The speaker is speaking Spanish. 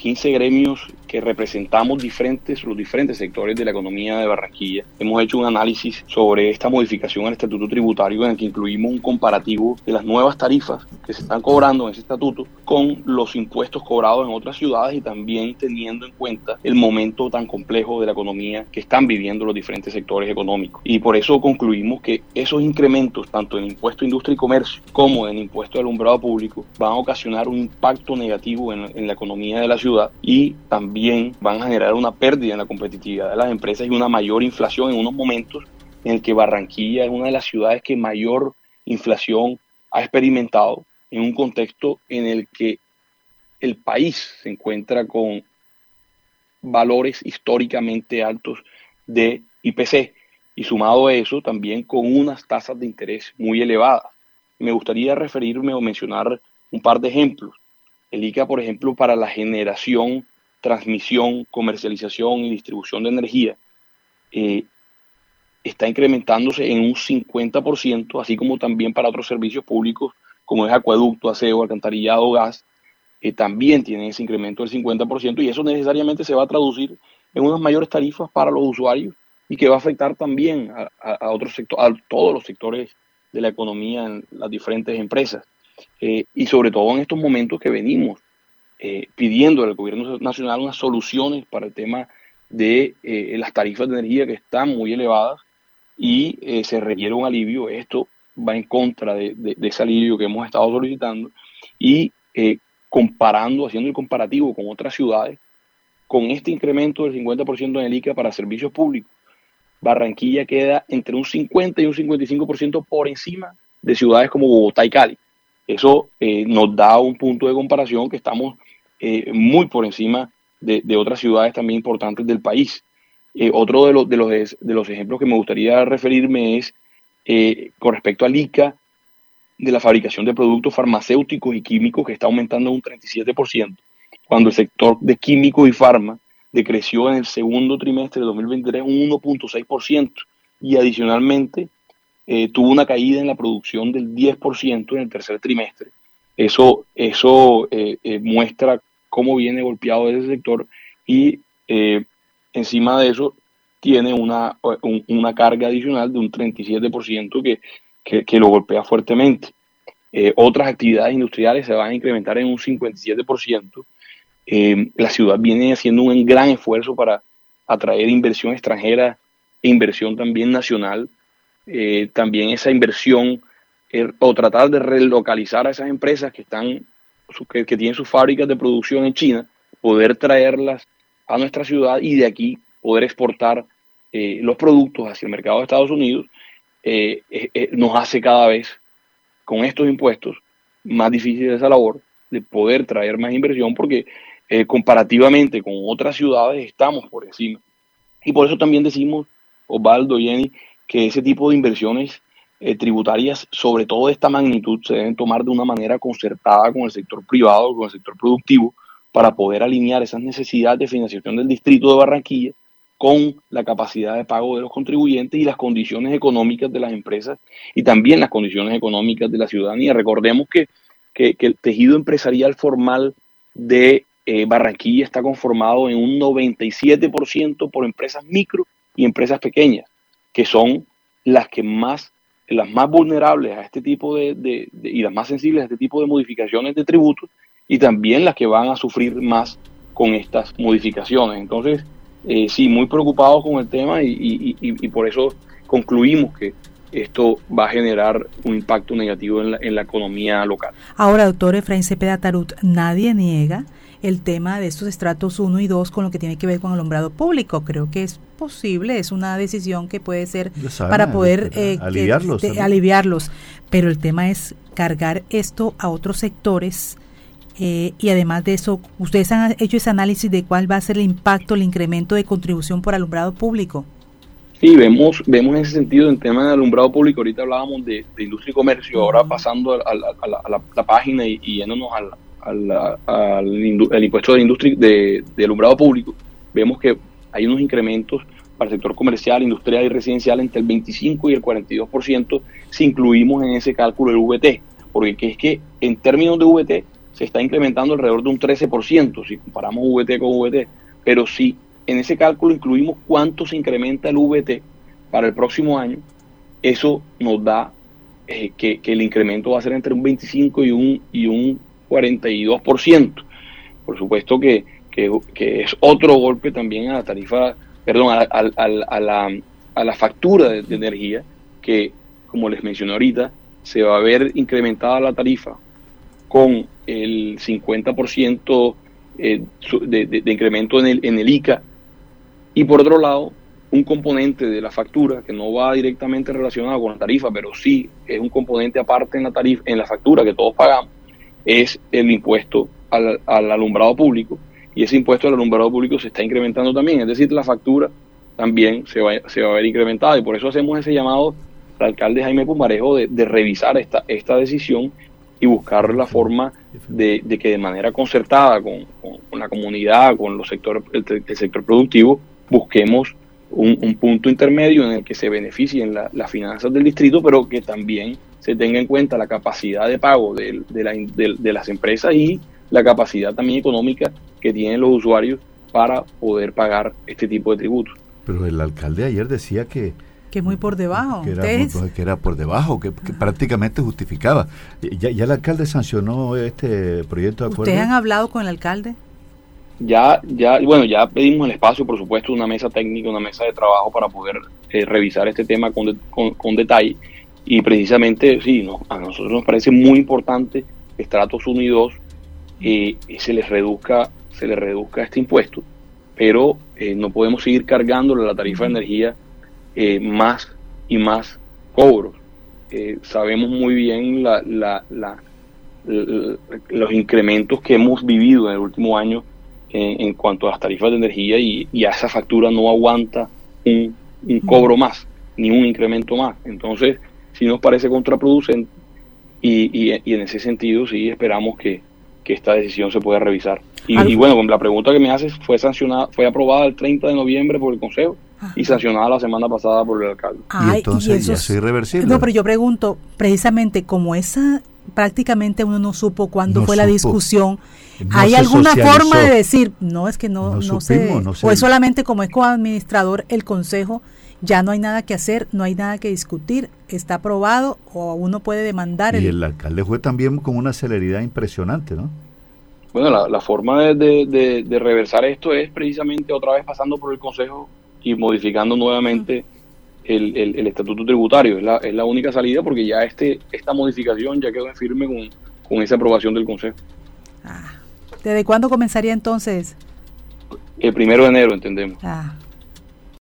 15 gremios que representamos diferentes, los diferentes sectores de la economía de Barranquilla, hemos hecho un análisis sobre esta modificación al estatuto tributario en el que incluimos un comparativo de las nuevas tarifas que se están cobrando en ese estatuto con los impuestos cobrados en otras ciudades y también teniendo en cuenta el momento tan complejo de la economía que están viviendo los diferentes sectores económicos. Y por eso concluimos que esos incrementos, tanto en impuesto a industria y comercio como en impuesto de alumbrado público, van a ocasionar un impacto negativo en, en la economía de la ciudad y también van a generar una pérdida en la competitividad de las empresas y una mayor inflación en unos momentos en el que Barranquilla es una de las ciudades que mayor inflación ha experimentado en un contexto en el que el país se encuentra con valores históricamente altos de IPC y sumado a eso también con unas tasas de interés muy elevadas. Me gustaría referirme o mencionar un par de ejemplos. El ICA, por ejemplo, para la generación, transmisión, comercialización y distribución de energía, eh, está incrementándose en un 50%, así como también para otros servicios públicos como es acueducto, aseo, alcantarillado, gas, que también tienen ese incremento del 50% y eso necesariamente se va a traducir en unas mayores tarifas para los usuarios y que va a afectar también a, otros sectores, a todos los sectores de la economía en las diferentes empresas. Eh, y sobre todo en estos momentos que venimos eh, pidiendo al gobierno nacional unas soluciones para el tema de eh, las tarifas de energía que están muy elevadas y eh, se requiere un alivio. Esto va en contra de, ese alivio que hemos estado solicitando y eh, comparando, haciendo el comparativo con otras ciudades, con este incremento del 50% en el ICA para servicios públicos, Barranquilla queda entre un 50 y un 55% por encima de ciudades como Bogotá y Cali. Eso eh, nos da un punto de comparación que estamos muy por encima de, de, otras ciudades también importantes del país. Eh, otro de, los, de, los, de los ejemplos que me gustaría referirme es eh, con respecto al ICA de la fabricación de productos farmacéuticos y químicos que está aumentando un 37%, cuando el sector de químicos y farma decreció en el segundo trimestre de 2023 un 1.6% y adicionalmente eh, tuvo una caída en la producción del 10% en el tercer trimestre. Eso, eso muestra cómo viene golpeado ese sector y encima de eso tiene una, una carga adicional de un 37% que, que, lo golpea fuertemente. Eh, otras actividades industriales se van a incrementar en un 57%. Eh, la ciudad viene haciendo un gran esfuerzo para atraer inversión extranjera e inversión también nacional. Eh, también esa inversión o tratar de relocalizar a esas empresas que están que, que tienen sus fábricas de producción en China, poder traerlas a nuestra ciudad y de aquí poder exportar eh, los productos hacia el mercado de Estados Unidos, eh, eh, nos hace cada vez con estos impuestos más difícil esa labor de poder traer más inversión porque comparativamente con otras ciudades estamos por encima. Y por eso también decimos, Osvaldo, Jenny, que ese tipo de inversiones tributarias, sobre todo de esta magnitud, se deben tomar de una manera concertada con el sector privado, con el sector productivo, para poder alinear esas necesidades de financiación del distrito de Barranquilla con la capacidad de pago de los contribuyentes y las condiciones económicas de las empresas y también las condiciones económicas de la ciudadanía. Recordemos que, que, el tejido empresarial formal de eh, Barranquilla está conformado en un 97% por empresas micro y empresas pequeñas, que son las que más las más vulnerables a este tipo de, de, y las más sensibles a este tipo de modificaciones de tributos y también las que van a sufrir más con estas modificaciones. Entonces, eh, sí, muy preocupados con el tema y, por eso concluimos que esto va a generar un impacto negativo en la, en la economía local. Ahora, doctor Efraín Cepeda Tarut, nadie niega el tema de estos estratos 1 y 2 con lo que tiene que ver con el alumbrado público. Creo que es posible, es una decisión que puede ser para poder eh, aliviarlos, aliviarlos. Pero el tema es cargar esto a otros sectores eh, y además de eso, ¿ustedes han hecho ese análisis de cuál va a ser el impacto, el incremento de contribución por alumbrado público? Sí, vemos, vemos en ese sentido en tema de alumbrado público. Ahorita hablábamos de, industria y comercio, ahora pasando a, la, página y, yéndonos al, impuesto de industria de, alumbrado público, vemos que hay unos incrementos para el sector comercial, industrial y residencial entre el 25 y el 42% si incluimos en ese cálculo el VT, porque es que en términos de VT se está incrementando alrededor de un 13%, si comparamos VT con VT, pero si en ese cálculo incluimos cuánto se incrementa el VT para el próximo año, eso nos da eh, que, el incremento va a ser entre un 25 y un, y un 42%. Por supuesto que, que, es otro golpe también a la tarifa, perdón, a, a, la, a la factura de, energía, que como les mencioné ahorita, se va a ver incrementada la tarifa con el 50% eh, de, de, incremento en el, en el ICA y por otro lado un componente de la factura que no va directamente relacionado con la tarifa, pero sí es un componente aparte en la tarifa, en la factura que todos pagamos, es el impuesto al, alumbrado público. Y ese impuesto al alumbrado público se está incrementando también, es decir, la factura también se va, se va a ver incrementada. Y por eso hacemos ese llamado al alcalde Jaime Pumarejo de, de revisar esta, esta decisión y buscar la forma de, de que de manera concertada con, con, la comunidad, con los sectores, el sector productivo, busquemos un, punto intermedio en el que se beneficien las finanzas del distrito, pero que también se tenga en cuenta la capacidad de pago de, de, las empresas y la capacidad también económica que tienen los usuarios para poder pagar este tipo de tributos. Pero el alcalde ayer decía que... Que muy por debajo. Que era, por debajo, que, prácticamente justificaba. ¿Ya, ¿Ya, el alcalde sancionó este proyecto de acuerdo? ¿Ustedes han hablado con el alcalde? ya, ya, bueno, ya pedimos el espacio, por supuesto, una mesa técnica, una mesa de trabajo para poder eh, revisar este tema con, con, detalle. Y precisamente, sí, no, a nosotros nos parece muy importante que estratos 1 y 2 eh, se les reduzca, se les reduzca este impuesto, pero eh, no podemos seguir cargándole la tarifa de energía más y más cobros. sabemos muy bien la, la, la, los incrementos que hemos vivido en el último año en, cuanto a las tarifas de energía y, y a esa factura no aguanta un, cobro más, ni un incremento más. Entonces, si nos parece contraproducente y, y, en ese sentido sí esperamos que, esta decisión se pueda revisar. Y, bueno, la pregunta que me haces fue sancionada, fue aprobada el 30 de noviembre por el Consejo y sancionada la semana pasada por el alcalde. y entonces ya es irreversible. No, pero yo pregunto, precisamente como esa prácticamente uno no supo cuándo fue la discusión. ¿Hay alguna forma de decir, no, es que no, no, sé, o es solamente como es administrador el consejo, ya no hay nada que hacer, no hay nada que discutir, está aprobado o uno puede demandar. Y el, alcalde fue también con una celeridad impresionante, ¿no? Bueno, la, forma de, de, reversar esto es precisamente otra vez pasando por el consejo y modificando nuevamente el, el, estatuto tributario. Es la, es la única salida porque ya este esta modificación ya quedó en firme con, con esa aprobación del Consejo. Ah, ¿Desde cuándo comenzaría entonces? El primero de enero, entendemos. Ah.